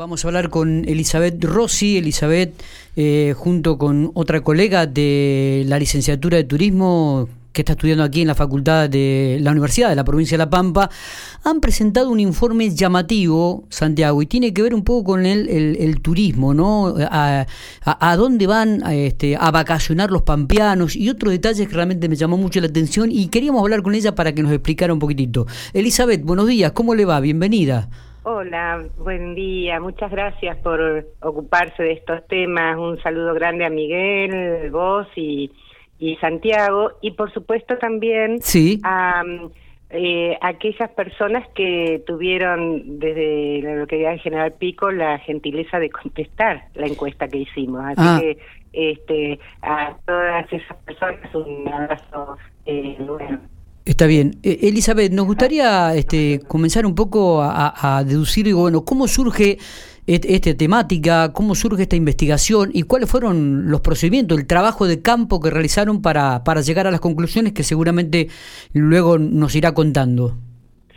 Vamos a hablar con Elizabeth Rossi. Elizabeth, eh, junto con otra colega de la licenciatura de turismo que está estudiando aquí en la facultad de la Universidad de la provincia de La Pampa, han presentado un informe llamativo, Santiago, y tiene que ver un poco con el, el, turismo, ¿no? A, dónde van este, a vacacionar los pampeanos y otros detalles que realmente me llamó mucho la atención y queríamos hablar con ella para que nos explicara un poquitito. Elizabeth, buenos días, ¿cómo le va? Bienvenida. Hola, buen día. Muchas gracias por ocuparse de estos temas. Un saludo grande a Miguel, vos y, y Santiago. Y por supuesto también a eh, aquellas personas que tuvieron desde la localidad de General Pico la gentileza de contestar la encuesta que hicimos. Así ah. que este, a todas esas personas un abrazo eh, bueno. Está bien. Eh, Elizabeth, nos gustaría este, comenzar un poco a, deducir, digo, bueno, cómo surge esta temática, cómo surge esta investigación y cuáles fueron los procedimientos, el trabajo de campo que realizaron para, para llegar a las conclusiones que seguramente luego nos irá contando.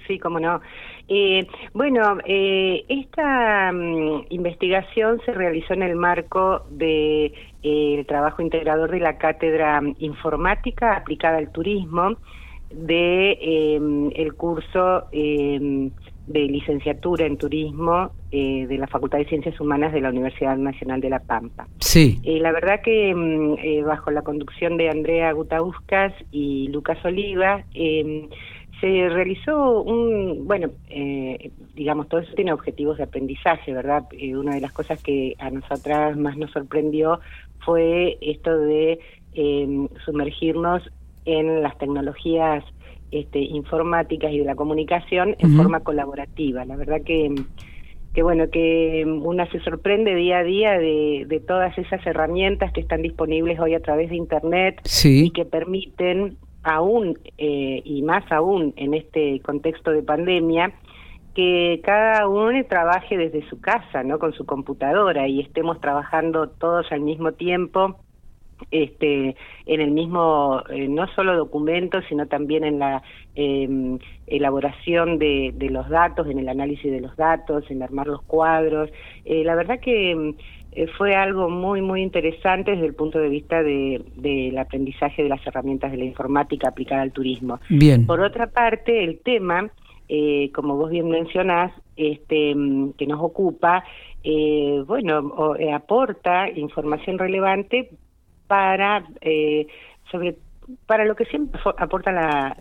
Sí, cómo no. Eh, bueno, eh, esta mm, investigación se realizó en el marco del de, trabajo integrador de la Cátedra Informática aplicada al turismo de em, el curso em, de licenciatura en turismo eh, de la Facultad de Ciencias Humanas de la Universidad Nacional de La Pampa. Sí. Eh, la verdad que em, eh, bajo la conducción de Andrea Gutauskas y Lucas Oliva se realizó un, bueno, digamos, todo eso tiene objetivos de aprendizaje, ¿verdad? una de las cosas que a nosotras más nos sorprendió fue esto de sumergirnos en las tecnologías este, informáticas y de la comunicación en forma colaborativa. La verdad que, que bueno, que una se sorprende día a día de, de todas esas herramientas que están disponibles hoy a través de Internet y que permiten aún eh, y más aún en este contexto de pandemia que cada uno trabaje desde su casa, ¿no? Con su computadora y estemos trabajando todos al mismo tiempo este, en el mismo, eh, no solo documentos, sino también en la em, elaboración de, los datos, en el análisis de los datos, en armar los cuadros. Eh, la verdad que em, eh, fue algo muy, muy interesante desde el punto de vista del de, aprendizaje de las herramientas de la informática aplicada al turismo. Bien. Por otra parte, el tema, como vos bien mencionás, este, em, que nos ocupa, bueno, aporta información relevante para eh, sobre para lo que siempre aporta la,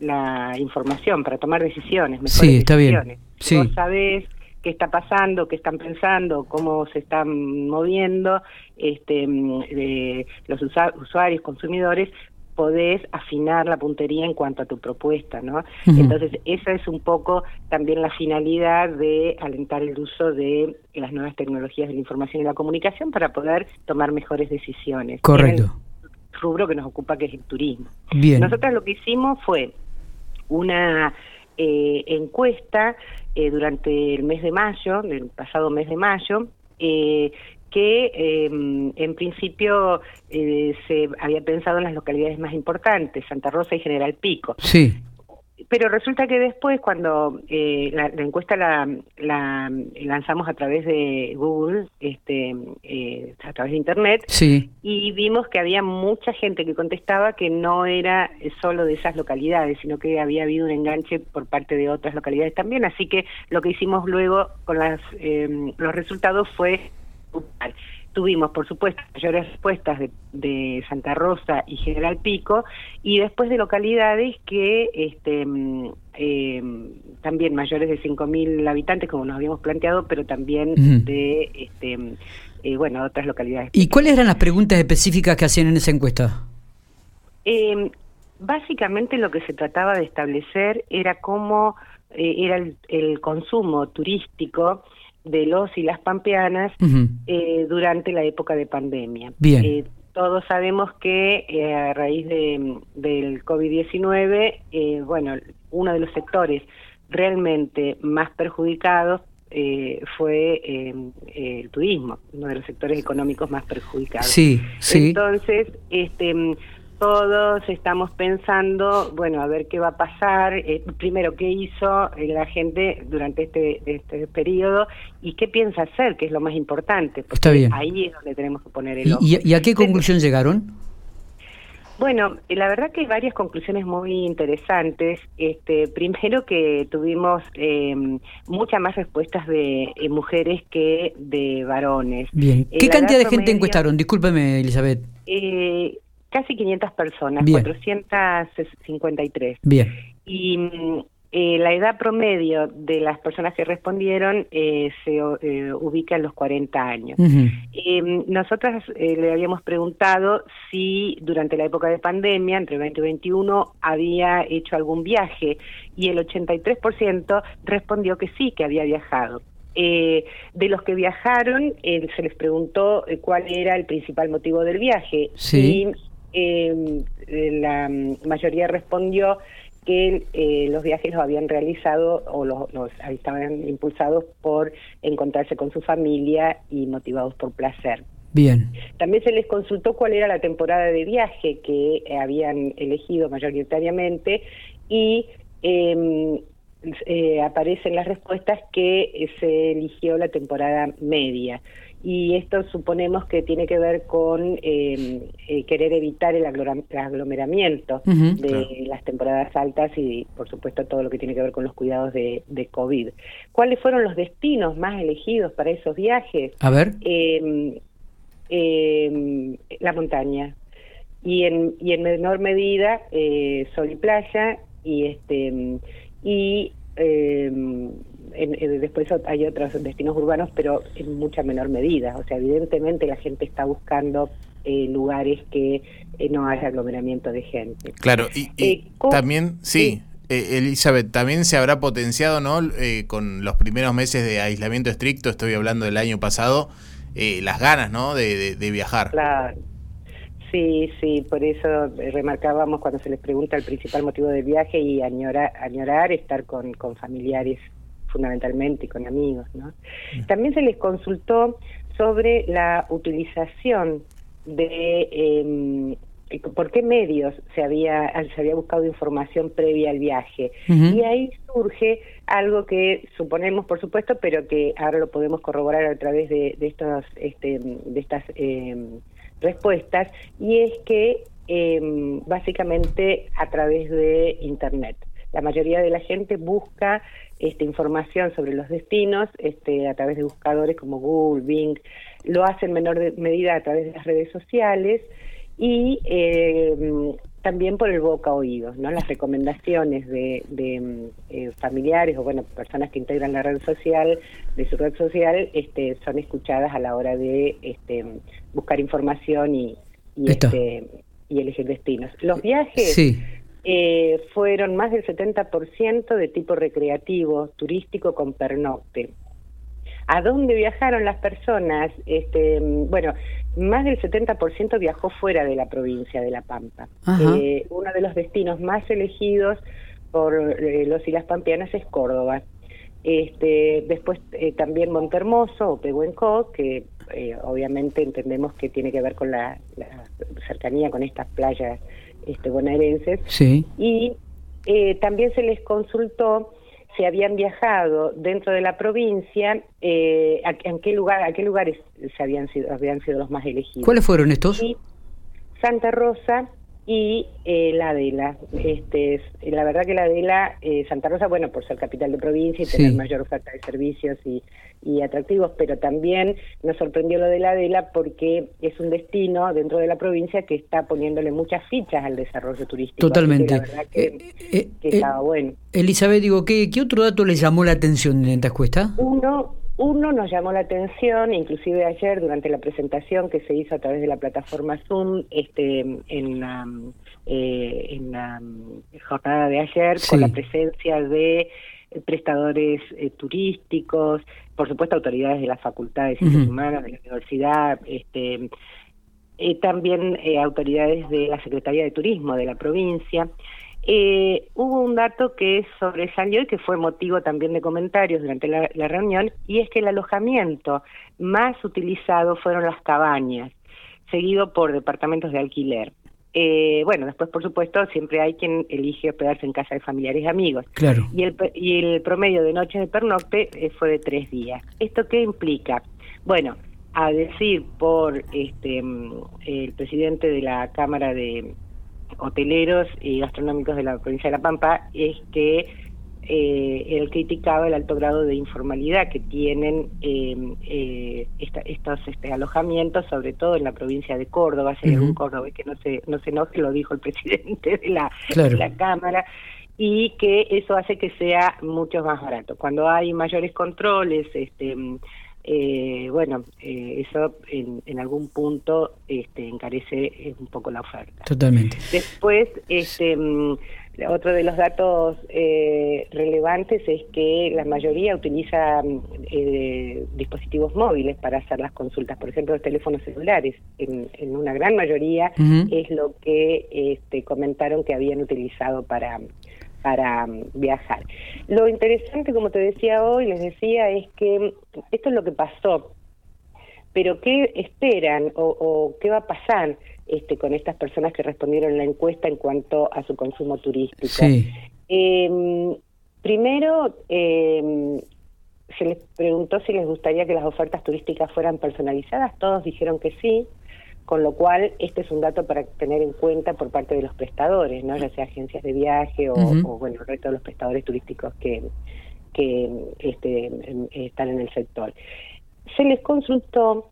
la, información para tomar decisiones mejores sí, está decisiones. bien vos sabés qué está pasando qué están pensando cómo se están moviendo este de los usuarios consumidores podés afinar la puntería en cuanto a tu propuesta, ¿no? Entonces, esa es un poco también la finalidad de alentar el uso de las nuevas tecnologías de la información y la comunicación para poder tomar mejores decisiones. Correcto. El rubro que nos ocupa, que es el turismo. Bien. Nosotros lo que hicimos fue una eh, encuesta eh, durante el mes de mayo, el pasado mes de mayo, eh, que eh, en principio eh, se había pensado en las localidades más importantes, Santa Rosa y General Pico. Sí. Pero resulta que después, cuando eh, la, encuesta la, la, lanzamos a través de Google, este, eh, a través de Internet, sí. y vimos que había mucha gente que contestaba que no era solo de esas localidades, sino que había habido un enganche por parte de otras localidades también. Así que lo que hicimos luego con las, los resultados fue Tuvimos, por supuesto, mayores respuestas de, Santa Rosa y General Pico, y después de localidades que este, mm, eh, también mayores de 5.000 habitantes, como nos habíamos planteado, pero también de este, eh, bueno, otras localidades. ¿Y cuáles eran las preguntas específicas que hacían en esa encuesta? Eh, básicamente lo que se trataba de establecer era cómo era el consumo turístico de los y las pampeanas eh, durante la época de pandemia. Bien. Eh, todos sabemos que eh, a raíz de, del COVID-19, bueno, uno de los sectores realmente más perjudicados fue el turismo, uno de los sectores económicos más perjudicados. Sí, sí. Entonces, este, todos estamos pensando, bueno, a ver qué va a pasar, eh, primero qué hizo eh, la gente durante este, este periodo y qué piensa hacer, que es lo más importante. Porque Está bien. Ahí es donde tenemos que poner el ojo. ¿Y, y a qué conclusión llegaron? Bueno, eh, la verdad que hay varias conclusiones muy interesantes. Este, primero que tuvimos eh, muchas más respuestas de eh, mujeres que de varones. Bien. ¿Qué cantidad de gente promedio- encuestaron? Discúlpeme, Elizabeth. Casi 500 personas, Bien. 453. Bien. Y mm, eh, la edad promedio de las personas que respondieron eh, se eh, ubica en los 40 años. Eh, nosotras eh, le habíamos preguntado si durante la época de pandemia, entre 20 y 21, había hecho algún viaje y el 83% respondió que sí, que había viajado. Eh, de los que viajaron, eh, se les preguntó eh, cuál era el principal motivo del viaje Sí. y eh, eh, la mm, mayoría respondió que eh, los viajes los habían realizado o los, los estaban impulsados por encontrarse con su familia y motivados por placer. Bien. También se les consultó cuál era la temporada de viaje que eh, habían elegido mayoritariamente y eh, eh, aparecen las respuestas que eh, se eligió la temporada media. Y esto suponemos que tiene que ver con eh, eh, querer evitar el aglomeramiento Ujú. de Claro. las temporadas altas y, por supuesto, todo lo que tiene que ver con los cuidados de, de COVID. ¿Cuáles fueron los destinos más elegidos para esos viajes? A ver. eh, eh, la montaña y en, y en menor medida eh, sol y playa y este y eh, en- en- después hay otros destinos urbanos pero en mucha menor medida o sea evidentemente la gente está buscando eh, lugares que eh, no haya aglomeramiento de gente Claro, y, y Eh, ¿cómo- también, sí, eh, Elizabeth, también se habrá potenciado, ¿no? Eh, con los primeros meses de aislamiento estricto, estoy hablando del año pasado, las ganas, ¿no? De, de- de viajar. Claro. Sí, sí, por eso remarcábamos cuando se les pregunta el principal motivo del viaje y añorar, añorar estar con, con familiares fundamentalmente y con amigos, ¿no? También se les consultó sobre la utilización de eh, por qué medios se había se había buscado información previa al viaje. Y ahí surge algo que suponemos por supuesto pero que ahora lo podemos corroborar a través de, de estos este, de estas eh, respuestas y es que eh, básicamente a través de internet la mayoría de la gente busca este, información sobre los destinos este, a través de buscadores como Google, Bing, lo hace en menor de- medida a través de las redes sociales y eh, también por el boca oídos, ¿no? Las recomendaciones de, de, eh, familiares o bueno personas que integran la red social de su red social este, son escuchadas a la hora de este, buscar información y y, este, y elegir destinos. Los viajes Sí. Eh, fueron más del 70% de tipo recreativo, turístico con pernocte. ¿A dónde viajaron las personas? Este, bueno, más del 70% viajó fuera de la provincia de La Pampa. Eh, uno de los destinos más elegidos por eh, los y las pampeanas es Córdoba. Este, después eh, también Montermoso o Pehuenco, que obviamente entendemos que tiene que ver con la, la cercanía con estas playas este, bonaerenses. Sí. Y eh, también se les consultó si habían viajado dentro de la provincia, eh, a, en qué lugar, a qué lugares se habían sido, habían sido los más elegidos. ¿Cuáles fueron estos? Y Santa Rosa y eh, la Adela. Este, es- la verdad que la Adela, eh, Santa Rosa, bueno, por ser capital de provincia y Sí. tener mayor oferta de servicios y, y atractivos, pero también nos sorprendió lo de la Adela porque es un destino dentro de la provincia que está poniéndole muchas fichas al desarrollo turístico. Totalmente. la verdad que, Eh, eh, que eh, estaba bueno. Elizabeth, digo, ¿qué, ¿qué otro dato le llamó la atención en esta encuesta? Uno, uno nos llamó la atención, inclusive ayer durante la presentación que se hizo a través de la plataforma Zoom, este, en la, eh, en la jornada de ayer, Sí. con la presencia de prestadores eh, turísticos, por supuesto autoridades de la Facultad de Ciencias Ujú. Humanas, de la universidad, este, eh, también eh, autoridades de la Secretaría de Turismo de la provincia. Eh, hubo un dato que sobresalió y que fue motivo también de comentarios durante la, la reunión, y es que el alojamiento más utilizado fueron las cabañas, seguido por departamentos de alquiler. Eh, bueno, después, por supuesto, siempre hay quien elige hospedarse en casa de familiares y amigos. Claro. Y el, y el promedio de noches de pernocte eh, fue de tres días. ¿Esto qué implica? Bueno, a decir por este mm, el presidente de la Cámara de Hoteleros y Gastronómicos de la provincia de La Pampa, es que eh, él criticaba el alto grado de informalidad que tienen em, eh, estos este, alojamientos, sobre todo en la provincia de Córdoba, si hay algún Córdoba que no se, no se enoje, lo dijo el presidente de la, de la Cámara, y que eso hace que sea mucho más barato. Cuando hay mayores controles, este eh, bueno, eh, eso en, en, algún punto este, encarece un poco la oferta. Totalmente. Después, este, mm, otro de los datos eh, relevantes es que la mayoría utiliza mm, eh, dispositivos móviles para hacer las consultas, por ejemplo, los teléfonos celulares. En, en una gran mayoría es lo que este, comentaron que habían utilizado para para mm, viajar. Lo interesante, como te decía hoy, les decía, es que esto es lo que pasó, pero ¿qué esperan o, qué va a pasar este, con estas personas que respondieron la encuesta en cuanto a su consumo turístico? Em, primero, eh, se les preguntó si les gustaría que las ofertas turísticas fueran personalizadas, todos dijeron que sí con lo cual este es un dato para tener en cuenta por parte de los prestadores, ¿no? ya sea agencias de viaje o, bueno, el resto de los prestadores turísticos que, que este, están en el sector. Se les consultó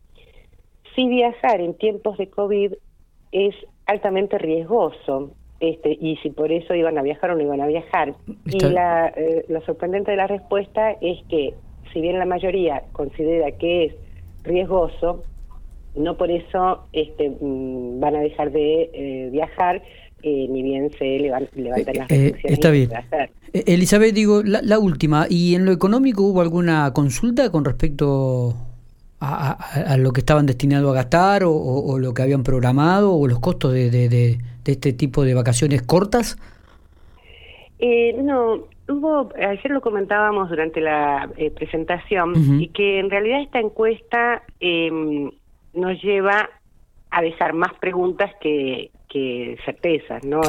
si viajar en tiempos de COVID es altamente riesgoso este, y si por eso iban a viajar o no iban a viajar. Y la, eh, lo sorprendente de la respuesta es que si bien la mayoría considera que es riesgoso, no por eso este, mm, van a dejar de eh, viajar, eh, ni bien se levantan las eh, restricciones. está bien. Elizabeth, digo, la, última, ¿y en lo económico hubo alguna consulta con respecto a, lo que estaban destinados a gastar o, lo que habían programado o los costos de, de, este tipo de vacaciones cortas? no, hubo, ayer lo comentábamos durante la presentación, y que en realidad esta encuesta eh, nos lleva a dejar más preguntas que, que certezas, ¿no?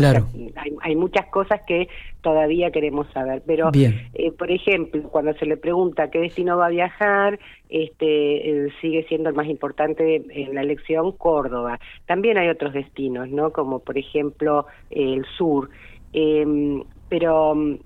hay, muchas cosas que todavía queremos saber, pero eh, por ejemplo, cuando se le pregunta qué destino va a viajar, este eh, sigue siendo el más importante en la elección Córdoba. También hay otros destinos, ¿no? Como por ejemplo el sur, em, pero mm,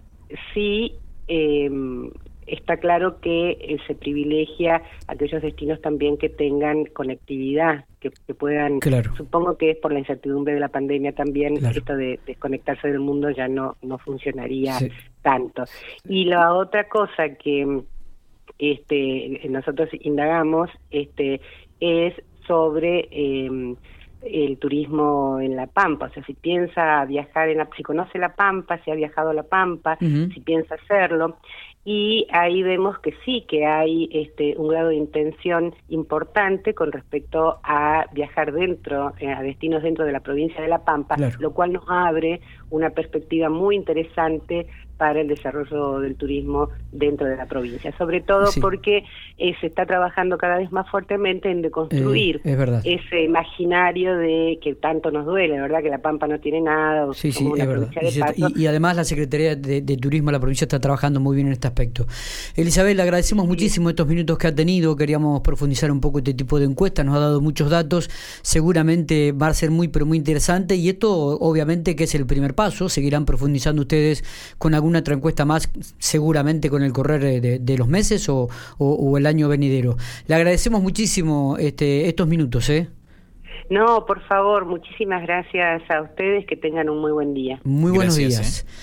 sí em, está claro que eh, se privilegia aquellos destinos también que tengan conectividad, que, puedan, supongo que es por la incertidumbre de la pandemia también, esto de desconectarse del mundo ya no, no funcionaría tanto. Y la otra cosa que este, nosotros indagamos este, es sobre... Eh, el turismo en La Pampa, o sea, si piensa viajar en la, si conoce La Pampa, si ha viajado a La Pampa, si piensa hacerlo, y ahí vemos que sí, que hay este, un grado de intención importante con respecto a viajar dentro, eh, a destinos dentro de la provincia de La Pampa, lo cual nos abre una perspectiva muy interesante para el desarrollo del turismo dentro de la provincia, sobre todo porque eh, se está trabajando cada vez más fuertemente en deconstruir eh, ese imaginario de que tanto nos duele, ¿verdad? Que la Pampa no tiene nada. Sí, sí, es verdad. Y, además la Secretaría de, Turismo de la provincia está trabajando muy bien en este aspecto. Elizabeth, le agradecemos muchísimo estos minutos que ha tenido, queríamos profundizar un poco este tipo de encuesta, nos ha dado muchos datos, seguramente va a ser muy, pero muy interesante y esto obviamente que es el primer paso, seguirán profundizando ustedes con algún una otra encuesta más, seguramente con el correr de, los meses o, el año venidero. Le agradecemos muchísimo este, estos minutos. ¿eh? No, por favor, muchísimas gracias a ustedes, que tengan un muy buen día. Muy buenos días. ¿eh?